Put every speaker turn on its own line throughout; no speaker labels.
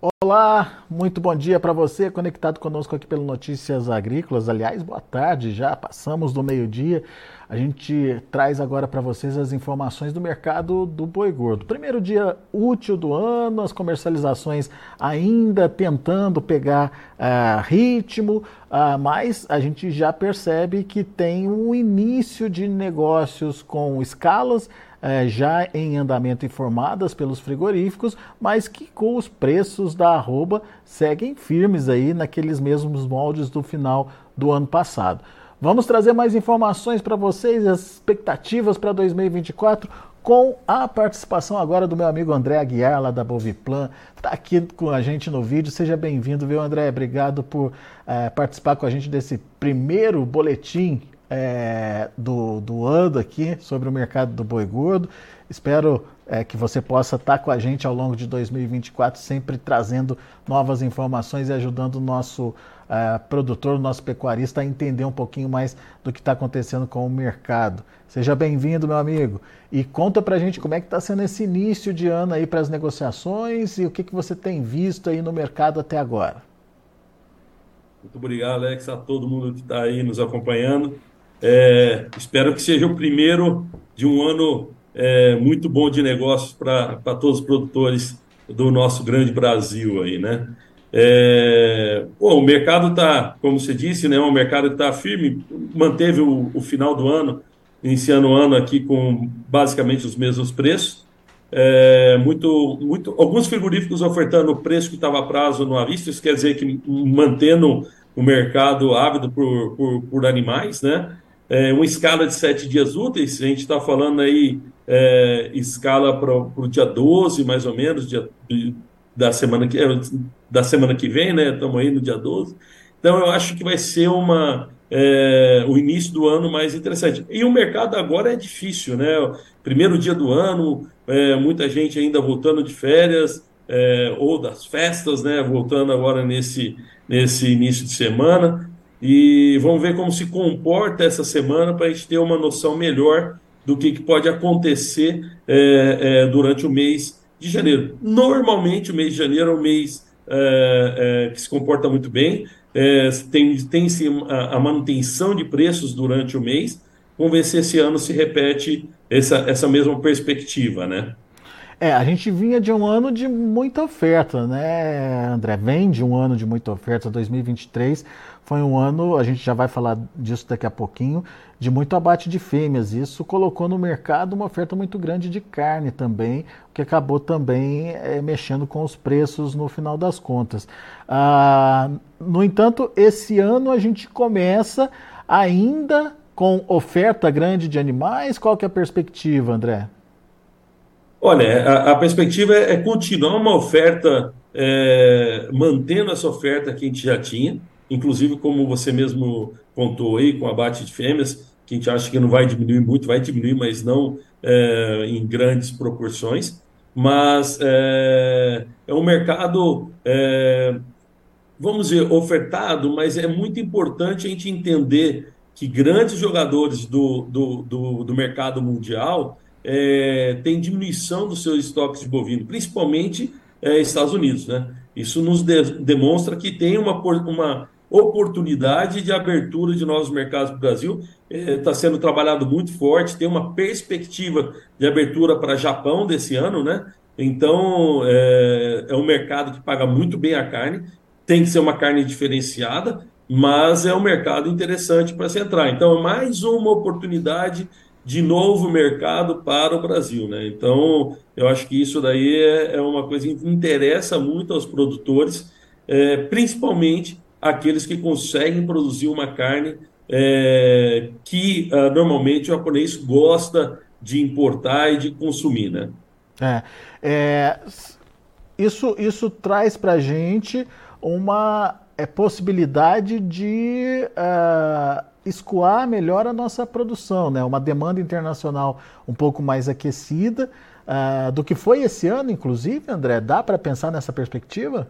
Olá, muito bom dia para você conectado conosco aqui pelo Notícias Agrícolas. Aliás, boa tarde, já passamos do meio-dia. A gente traz agora para vocês as informações do mercado do boi gordo. Primeiro dia útil do ano, as comercializações ainda tentando pegar uh, ritmo, uh, mas a gente já percebe que tem um início de negócios com escalas é, já em andamento informadas pelos frigoríficos, mas que com os preços da arroba seguem firmes aí naqueles mesmos moldes do final do ano passado. Vamos trazer mais informações para vocês, as expectativas para 2024 com a participação agora do meu amigo André Aguiar, lá da Boviplan, está aqui com a gente no vídeo. Seja bem-vindo, viu, André? Obrigado por é, participar com a gente desse primeiro boletim é, do, do ano aqui sobre o mercado do boi gordo. Espero é, que você possa estar com a gente ao longo de 2024, sempre trazendo novas informações e ajudando o nosso uh, produtor, o nosso pecuarista a entender um pouquinho mais do que está acontecendo com o mercado. Seja bem-vindo, meu amigo. E conta para a gente como é que está sendo esse início de ano aí para as negociações e o que, que você tem visto aí no mercado até agora.
Muito obrigado, Alex, a todo mundo que está aí nos acompanhando. É, espero que seja o primeiro de um ano é, muito bom de negócios para todos os produtores do nosso grande Brasil aí, né? É, pô, o mercado está, como você disse, né? O mercado está firme, manteve o, o, final do ano, iniciando o ano aqui com basicamente os mesmos preços. É, muito, muito, alguns frigoríficos ofertando o preço que estava a prazo no avisto, isso quer dizer que mantendo o mercado ávido por, por, por animais, né? É, uma escala de sete dias úteis, a gente está falando aí é, escala para o dia 12, mais ou menos, dia, da, semana que, é, da semana que vem, né? Estamos aí no dia 12. Então, eu acho que vai ser uma, é, o início do ano mais interessante. E o mercado agora é difícil, né? Primeiro dia do ano, é, muita gente ainda voltando de férias é, ou das festas, né? Voltando agora nesse, nesse início de semana e vamos ver como se comporta essa semana para a gente ter uma noção melhor do que, que pode acontecer é, é, durante o mês de janeiro. Normalmente, o mês de janeiro é um mês é, é que se comporta muito bem, é, tem, tem a, a, manutenção de preços durante o mês. Vamos ver se esse ano se repete essa, essa mesma perspectiva, né?
É, a gente vinha de um ano de muita oferta, né, André? Vem de um ano de muita oferta, 2023 foi um ano, a gente já vai falar disso daqui a pouquinho, de muito abate de fêmeas. Isso colocou no mercado uma oferta muito grande de carne também, o que acabou também é, mexendo com os preços no final das contas. Ah, no entanto, esse ano a gente começa ainda com oferta grande de animais. Qual que é a perspectiva, André?
Olha, a, a perspectiva é, é, continuar uma oferta, é, mantendo essa oferta que a gente já tinha, inclusive como você mesmo contou aí, com abate de fêmeas, que a gente acha que não vai diminuir muito, vai diminuir, mas não é, em grandes proporções. Mas é, é um mercado, é, vamos dizer, ofertado, mas é muito importante a gente entender que grandes jogadores do, do, do, do mercado mundial é, tem diminuição dos seus estoques de bovino, principalmente é, Estados Unidos. Né? Isso nos de, demonstra que tem uma, uma oportunidade de abertura de novos mercados para o Brasil. Está é, sendo trabalhado muito forte, tem uma perspectiva de abertura para Japão desse ano, né? Então, é, é um mercado que paga muito bem a carne, tem que ser uma carne diferenciada, mas é um mercado interessante para se entrar. Então, é mais uma oportunidade de novo mercado para o Brasil. Né? Então, eu acho que isso daí é, é uma coisa que interessa muito aos produtores, é, principalmente aqueles que conseguem produzir uma carne é, que uh, normalmente o japonês gosta de importar e de consumir. Né?
É, é isso, isso traz para a gente uma é, possibilidade de. Uh, escoar melhor a nossa produção, né? Uma demanda internacional um pouco mais aquecida uh, do que foi esse ano, inclusive, André. Dá para pensar nessa perspectiva?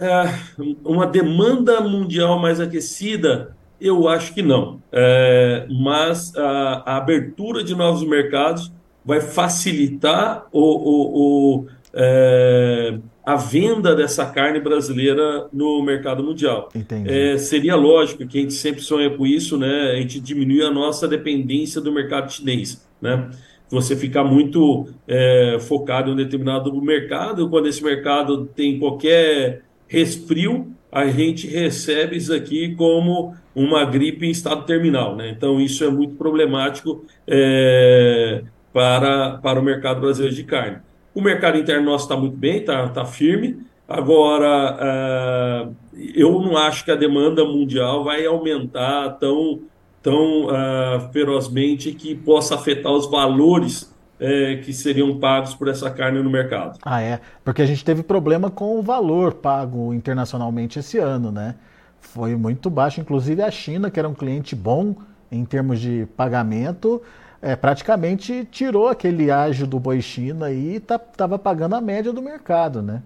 É, uma demanda mundial mais aquecida, eu acho que não. É, mas a, a, abertura de novos mercados vai facilitar o, o, o é, a venda dessa carne brasileira no mercado mundial. É, seria lógico que a gente sempre sonha com isso, né? A gente diminuir a nossa dependência do mercado chinês, né? Você ficar muito é, focado em um determinado mercado, quando esse mercado tem qualquer resfrio, a gente recebe isso aqui como uma gripe em estado terminal, né? Então isso é muito problemático é, para, para o mercado brasileiro de carne. O mercado interno nosso está muito bem, está tá firme. Agora, uh, eu não acho que a demanda mundial vai aumentar tão, tão uh, ferozmente que possa afetar os valores uh, que seriam pagos por essa carne no mercado.
Ah, é? Porque a gente teve problema com o valor pago internacionalmente esse ano, né? Foi muito baixo. Inclusive a China, que era um cliente bom em termos de pagamento, é, praticamente tirou aquele ágio do boi China e estava tá, pagando a média do mercado, né?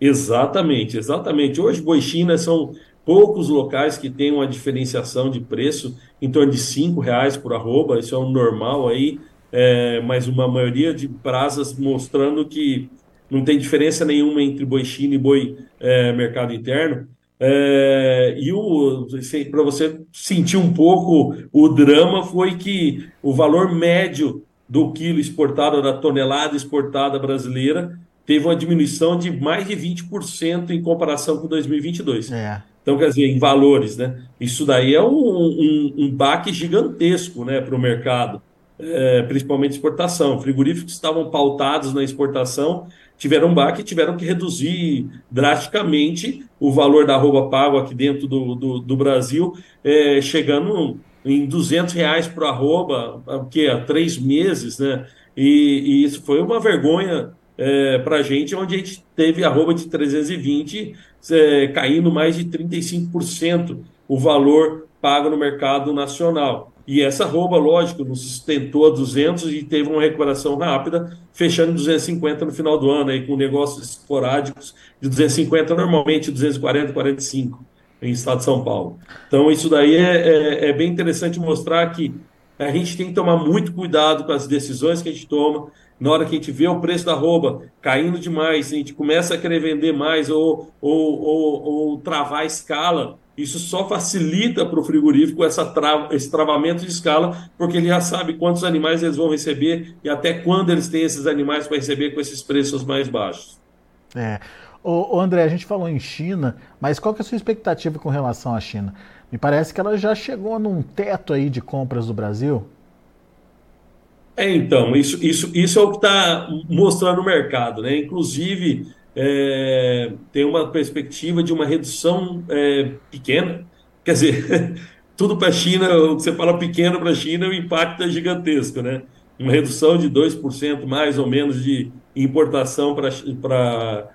Exatamente, exatamente. Hoje, boi China são poucos locais que têm uma diferenciação de preço em torno de cinco reais por arroba, isso é um normal aí, é, mas uma maioria de praças mostrando que não tem diferença nenhuma entre boi China e boi é, mercado interno. É, e para você sentir um pouco o drama foi que o valor médio do quilo exportado, da tonelada exportada brasileira, teve uma diminuição de mais de 20% em comparação com 2022. É. Então, quer dizer, em valores, né? Isso daí é um, um, um baque gigantesco né, para o mercado, é, principalmente exportação. Frigoríficos estavam pautados na exportação tiveram um baque tiveram que reduzir drasticamente o valor da arroba pago aqui dentro do, do, do Brasil, é, chegando em 200 reais por arroba, que há três meses, né? E, e, isso foi uma vergonha é, para a gente, onde a gente teve arroba de 320 é, caindo mais de 35% o valor pago no mercado nacional. E essa rouba, lógico, nos sustentou a 200 e teve uma recuperação rápida, fechando em 250 no final do ano, aí, com negócios esporádicos de 250, normalmente 240, 45 em estado de São Paulo. Então, isso daí é, é, é bem interessante mostrar que a gente tem que tomar muito cuidado com as decisões que a gente toma. Na hora que a gente vê o preço da rouba caindo demais, a gente começa a querer vender mais ou, ou, ou, ou travar a escala, isso só facilita para o frigorífico essa trava, esse travamento de escala, porque ele já sabe quantos animais eles vão receber e até quando eles têm esses animais para receber com esses preços mais baixos.
É. Ô, ô André, a gente falou em China, mas qual que é a sua expectativa com relação à China? Me parece que ela já chegou num teto aí de compras do Brasil.
É, então, isso, isso, isso é o que está mostrando o mercado, né? Inclusive, é, tem uma perspectiva de uma redução é, pequena. Quer dizer, tudo para a China, o que você fala pequeno para a China, o impacto é gigantesco, né? Uma redução de 2% mais ou menos de importação para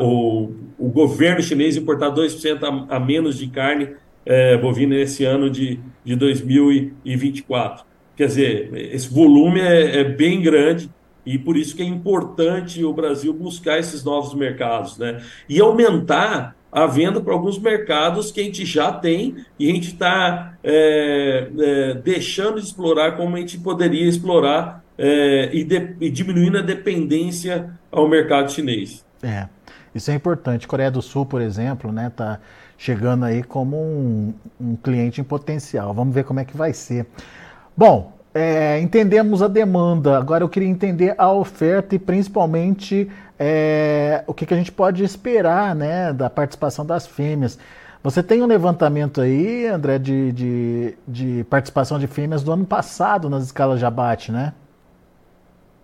o, o governo chinês importar 2% a, a menos de carne é, bovina esse ano de, de 2024. Quer dizer, esse volume é, é bem grande e por isso que é importante o Brasil buscar esses novos mercados, né? E aumentar a venda para alguns mercados que a gente já tem e a gente está é, é, deixando de explorar como a gente poderia explorar é, e, de, e diminuindo a dependência ao mercado chinês.
É, isso é importante. Coreia do Sul, por exemplo, né, tá chegando aí como um, um cliente em potencial. Vamos ver como é que vai ser. Bom, é, entendemos a demanda, agora eu queria entender a oferta e principalmente é, o que, que, a gente pode esperar né, da participação das fêmeas. Você tem um levantamento aí, André, de, de, de participação de fêmeas do ano passado nas escalas de abate, né?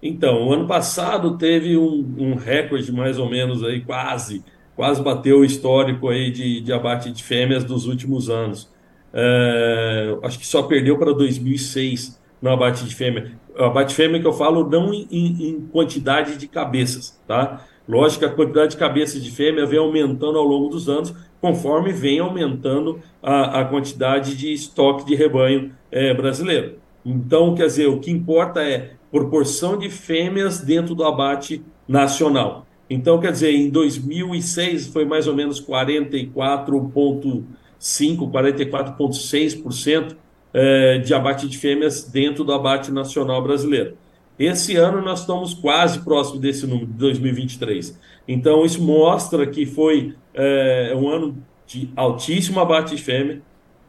Então, o ano passado teve um, um recorde mais ou menos aí, quase, quase bateu o histórico aí de, de abate de fêmeas dos últimos anos. É, acho que só perdeu para 2006 no abate de fêmea. O abate fêmea que eu falo não em, em, quantidade de cabeças, tá? Lógico que a quantidade de cabeças de fêmea vem aumentando ao longo dos anos, conforme vem aumentando a, a quantidade de estoque de rebanho é, brasileiro. Então, quer dizer, o que importa é proporção de fêmeas dentro do abate nacional. Então, quer dizer, em 2006 foi mais ou menos 44,5%, 44,6% é, de abate de fêmeas dentro do abate nacional brasileiro. Esse ano nós estamos quase próximo desse número, de 2023. Então, isso mostra que foi é, um ano de altíssimo abate de fêmea.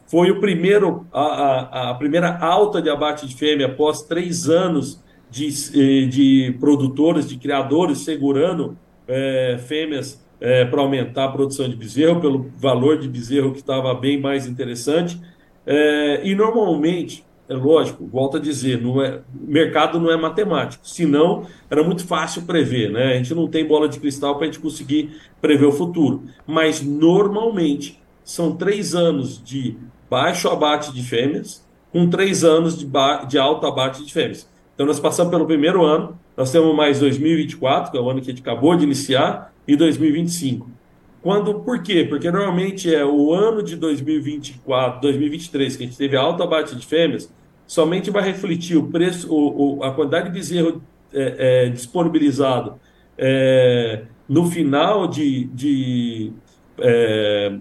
Foi o primeiro, a, a, a primeira alta de abate de fêmea após três anos de, eh, de produtores, de criadores segurando é, fêmeas para aumentar a produção de bezerro, pelo valor de bezerro que estava bem mais interessante. É, e normalmente, é lógico, volto a dizer, não é, mercado não é matemático, senão era muito fácil prever, né? A gente não tem bola de cristal para a gente conseguir prever o futuro. Mas normalmente são três anos de baixo abate de fêmeas, com três anos de, de alto abate de fêmeas. Então nós passamos pelo primeiro ano, nós temos mais 2024, que é o ano que a gente acabou de iniciar, e 2025. Quando, por quê? Porque normalmente é o ano de 2024, 2023, que a gente teve alto abate de fêmeas, somente vai refletir o preço, o, o a quantidade de bezerro é, é, disponibilizado é, no final de. de é,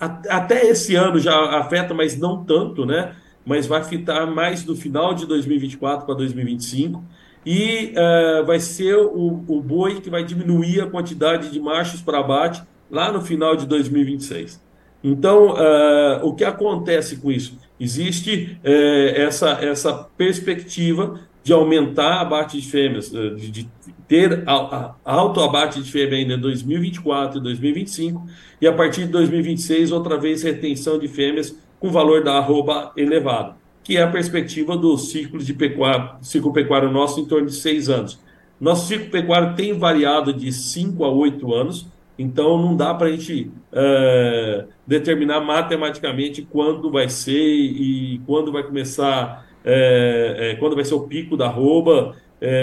a, até esse ano já afeta, mas não tanto, né? Mas vai afetar mais no final de 2024 para 2025 e uh, vai ser o, o boi que vai diminuir a quantidade de machos para abate lá no final de 2026. Então, uh, o que acontece com isso? Existe uh, essa, essa perspectiva de aumentar abate de fêmeas, de, de ter a, a, alto abate de fêmea ainda em 2024 e 2025, e a partir de 2026, outra vez, retenção de fêmeas com valor da arroba elevado que é a perspectiva do ciclo de pecuário, ciclo pecuário nosso em torno de seis anos. Nosso ciclo pecuário tem variado de cinco a oito anos, então não dá para a gente é, determinar matematicamente quando vai ser e quando vai começar, é, é, quando vai ser o pico da arroba.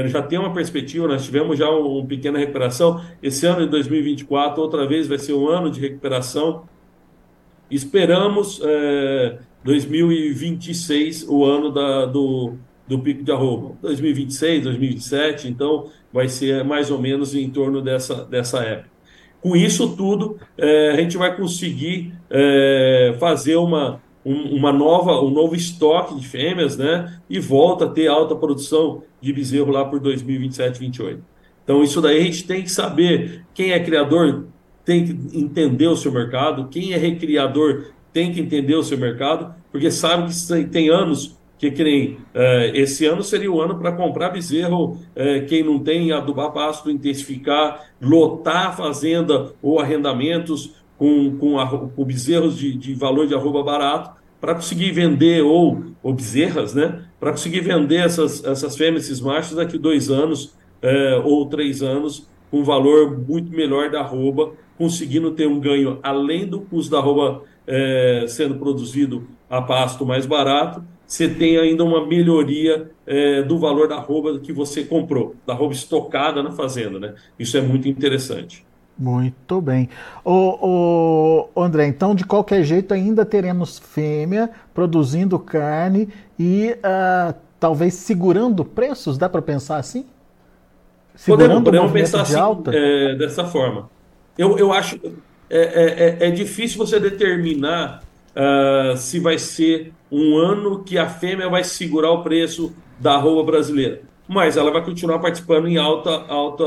Já tem uma perspectiva, nós tivemos já uma um pequena recuperação. Esse ano de 2024, outra vez, vai ser um ano de recuperação. Esperamos 2026, o ano da, do, do pico de arroba. 2026, 2027, então vai ser mais ou menos em torno dessa, dessa época. Com isso tudo, é, a gente vai conseguir é, fazer uma, um, uma nova, um novo estoque de fêmeas, né? E volta a ter alta produção de bezerro lá por 2027, 2028. Então, isso daí a gente tem que saber quem é criador, tem que entender o seu mercado, quem é recriador tem que entender o seu mercado, porque sabe que tem anos que, que nem eh, esse ano seria o ano para comprar bezerro, eh, quem não tem, adubar pasto, intensificar, lotar a fazenda ou arrendamentos com, com, com bezerros de, de valor de arroba barato, para conseguir vender, ou, ou bezerras, né? Para conseguir vender essas, essas fêmeas, esses machos, daqui dois anos eh, ou três anos, com valor muito melhor da arroba, conseguindo ter um ganho além do custo da arroba é, sendo produzido a pasto mais barato, você tem ainda uma melhoria é, do valor da arroba que você comprou, da arroba estocada na fazenda, né? Isso é muito interessante.
Muito bem. O, o, André, então de qualquer jeito ainda teremos fêmea produzindo carne e uh, talvez segurando preços, dá para pensar assim?
Segurando podemos, podemos pensar assim, é, dessa forma. Eu, eu acho, é, é, é, é difícil você determinar uh, se vai ser um ano que a fêmea vai segurar o preço da arroba brasileira. Mas ela vai continuar participando em alta, alta,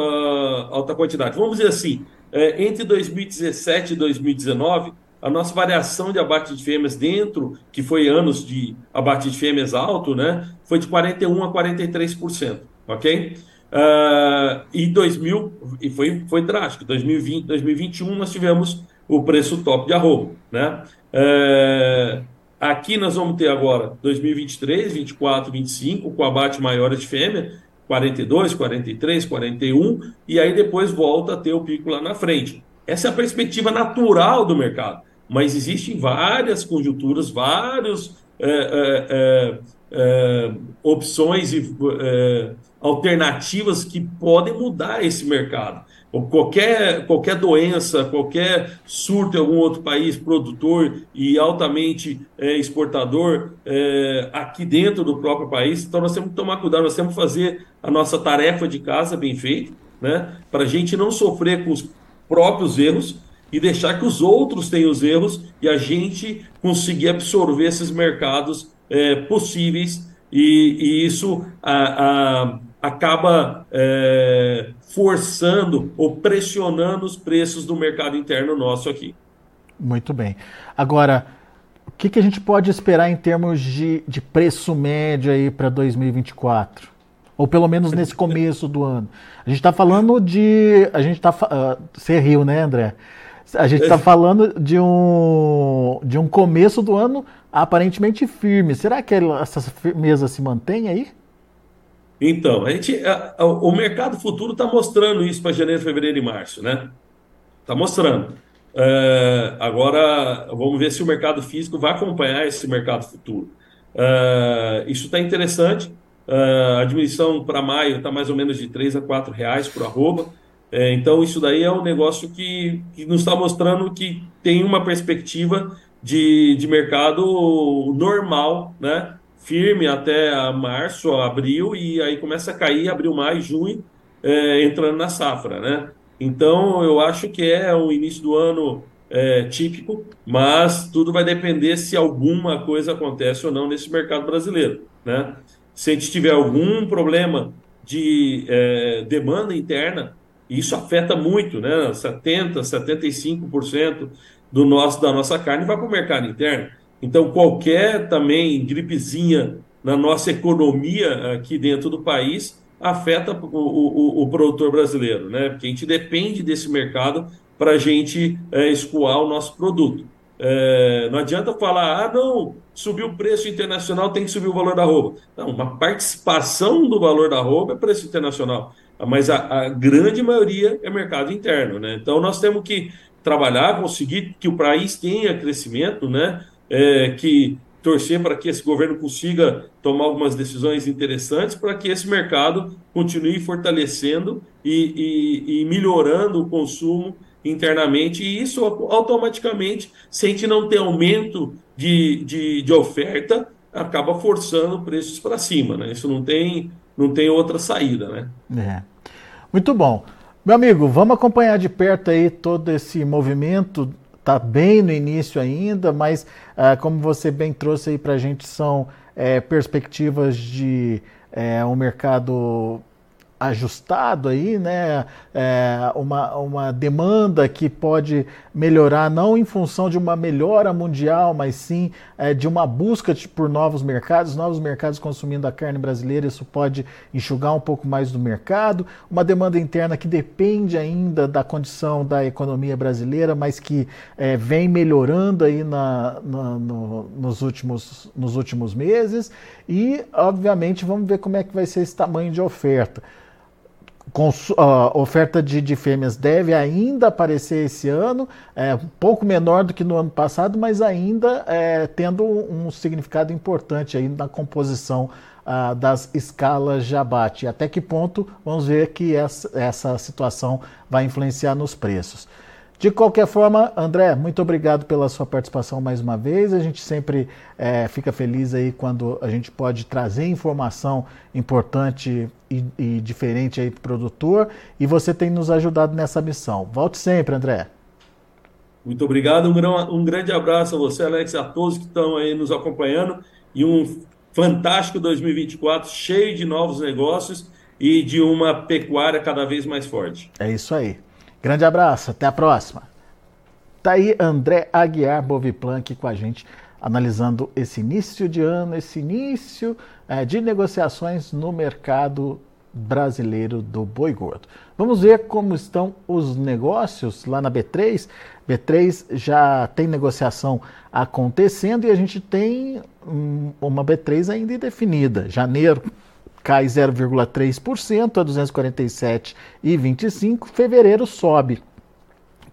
alta quantidade. Vamos dizer assim, é, entre 2017 e 2019, a nossa variação de abate de fêmeas dentro, que foi anos de abate de fêmeas alto, né, foi de 41% a 43%, ok? Uh, e 2000, e foi, foi drástico, 2020, 2021 nós tivemos o preço top de arroba, né? Uh, aqui nós vamos ter agora 2023, 24, 25, com abate maior de fêmea, 42, 43, 41, e aí depois volta a ter o pico lá na frente. Essa é a perspectiva natural do mercado, mas existem várias conjunturas, vários é, é, é, opções e é, alternativas que podem mudar esse mercado. Qualquer, qualquer doença, qualquer surto em algum outro país produtor e altamente é, exportador é, aqui dentro do próprio país, então nós temos que tomar cuidado, nós temos que fazer a nossa tarefa de casa bem feita, né, para a gente não sofrer com os próprios erros e deixar que os outros tenham os erros e a gente conseguir absorver esses mercados é, possíveis. E, e isso a, a, acaba é, forçando ou pressionando os preços do mercado interno nosso aqui.
Muito bem. Agora, o que, que a gente pode esperar em termos de, de preço médio aí para 2024? Ou pelo menos nesse começo do ano. A gente está falando de. A gente está. Uh, você riu, né, André? A gente está falando de um, de um começo do ano aparentemente firme. Será que essa firmeza se mantém aí?
Então, a gente, a, a, o mercado futuro está mostrando isso para janeiro, fevereiro e março, né? Está mostrando. É, agora, vamos ver se o mercado físico vai acompanhar esse mercado futuro. É, isso está interessante. É, a diminuição para maio está mais ou menos de 3 a 4 reais por arroba. Então, isso daí é um negócio que, que nos está mostrando que tem uma perspectiva de, de mercado normal, né? Firme até março, abril, e aí começa a cair abril, maio, junho, é, entrando na safra. Né? Então, eu acho que é o início do ano é, típico, mas tudo vai depender se alguma coisa acontece ou não nesse mercado brasileiro. Né? Se a gente tiver algum problema de é, demanda interna, isso afeta muito, né? 70%, 75% do nosso, da nossa carne vai para o mercado interno. Então, qualquer também gripezinha na nossa economia aqui dentro do país afeta o, o, o produtor brasileiro, né? Porque a gente depende desse mercado para a gente é, escoar o nosso produto. É, não adianta falar, ah, não, subiu o preço internacional, tem que subir o valor da roupa. Não, uma participação do valor da roupa é preço internacional mas a, a, grande maioria é mercado interno, né? Então nós temos que trabalhar, conseguir que o país tenha crescimento, né? É, que torcer para que esse governo consiga tomar algumas decisões interessantes para que esse mercado continue fortalecendo e, e, e, melhorando o consumo internamente, e isso automaticamente, se a gente não ter aumento de, de, de oferta, acaba forçando preços para cima, né? Isso não tem não tem outra saída, né?
É. Muito bom. Meu amigo, vamos acompanhar de perto aí todo esse movimento. Está bem no início ainda, mas ah, como você bem trouxe aí para a gente, são é, perspectivas de é, um mercado ajustado aí, né? É, uma, uma demanda que pode melhorar não em função de uma melhora mundial, mas sim é, de uma busca por novos mercados, novos mercados consumindo a carne brasileira, isso pode enxugar um pouco mais do mercado, uma demanda interna que depende ainda da condição da economia brasileira, mas que é, vem melhorando aí na, na no, nos, últimos, nos últimos meses. E, obviamente, vamos ver como é que vai ser esse tamanho de oferta a oferta de, de, fêmeas deve ainda aparecer esse ano, é, um pouco menor do que no ano passado, mas ainda é, tendo um significado importante aí na composição ah, das escalas de abate. Até que ponto vamos ver que essa, essa situação vai influenciar nos preços. De qualquer forma, André, muito obrigado pela sua participação mais uma vez. A gente sempre é, fica feliz aí quando a gente pode trazer informação importante e, e diferente aí para o produtor. E você tem nos ajudado nessa missão. Volte sempre, André.
Muito obrigado. Um, um grande abraço a você, Alex, a todos que estão aí nos acompanhando. E um fantástico 2024, cheio de novos negócios e de uma pecuária cada vez mais forte.
É isso aí. Grande abraço, até a próxima. Tá aí André Aguiar Boviplan aqui com a gente, analisando esse início de ano, esse início é, de negociações no mercado brasileiro do boi gordo. Vamos ver como estão os negócios lá na B3. B3 já tem negociação acontecendo e a gente tem uma B3 ainda indefinida. Janeiro cai 0,3% a 247,25. Fevereiro sobe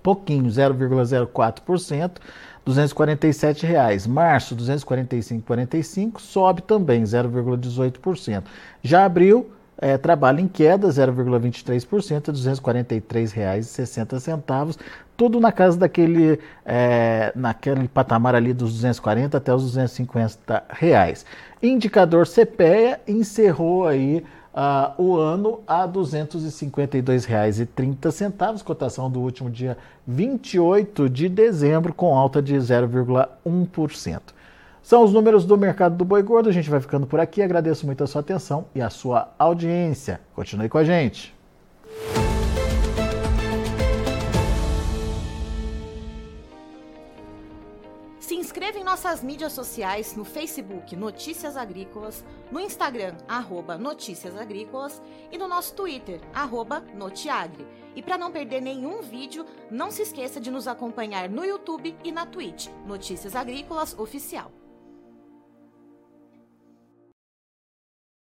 pouquinho, 0,04%, 247 reais. Março 245,45 sobe também 0,18%. Já abril é, trabalho em queda 0,23% a R$ 243,60, tudo na casa daquele é, naquele patamar ali dos 240 até os 250 reais. Indicador CPEA encerrou aí uh, o ano a R$ 252,30, cotação do último dia 28 de dezembro, com alta de 0,1%. São os números do mercado do boi gordo. A gente vai ficando por aqui. Agradeço muito a sua atenção e a sua audiência. Continue com a gente.
Se inscreva em nossas mídias sociais no Facebook Notícias Agrícolas, no Instagram arroba Notícias Agrícolas e no nosso Twitter arroba Notiagre. E para não perder nenhum vídeo, não se esqueça de nos acompanhar no YouTube e na Twitch Notícias Agrícolas Oficial.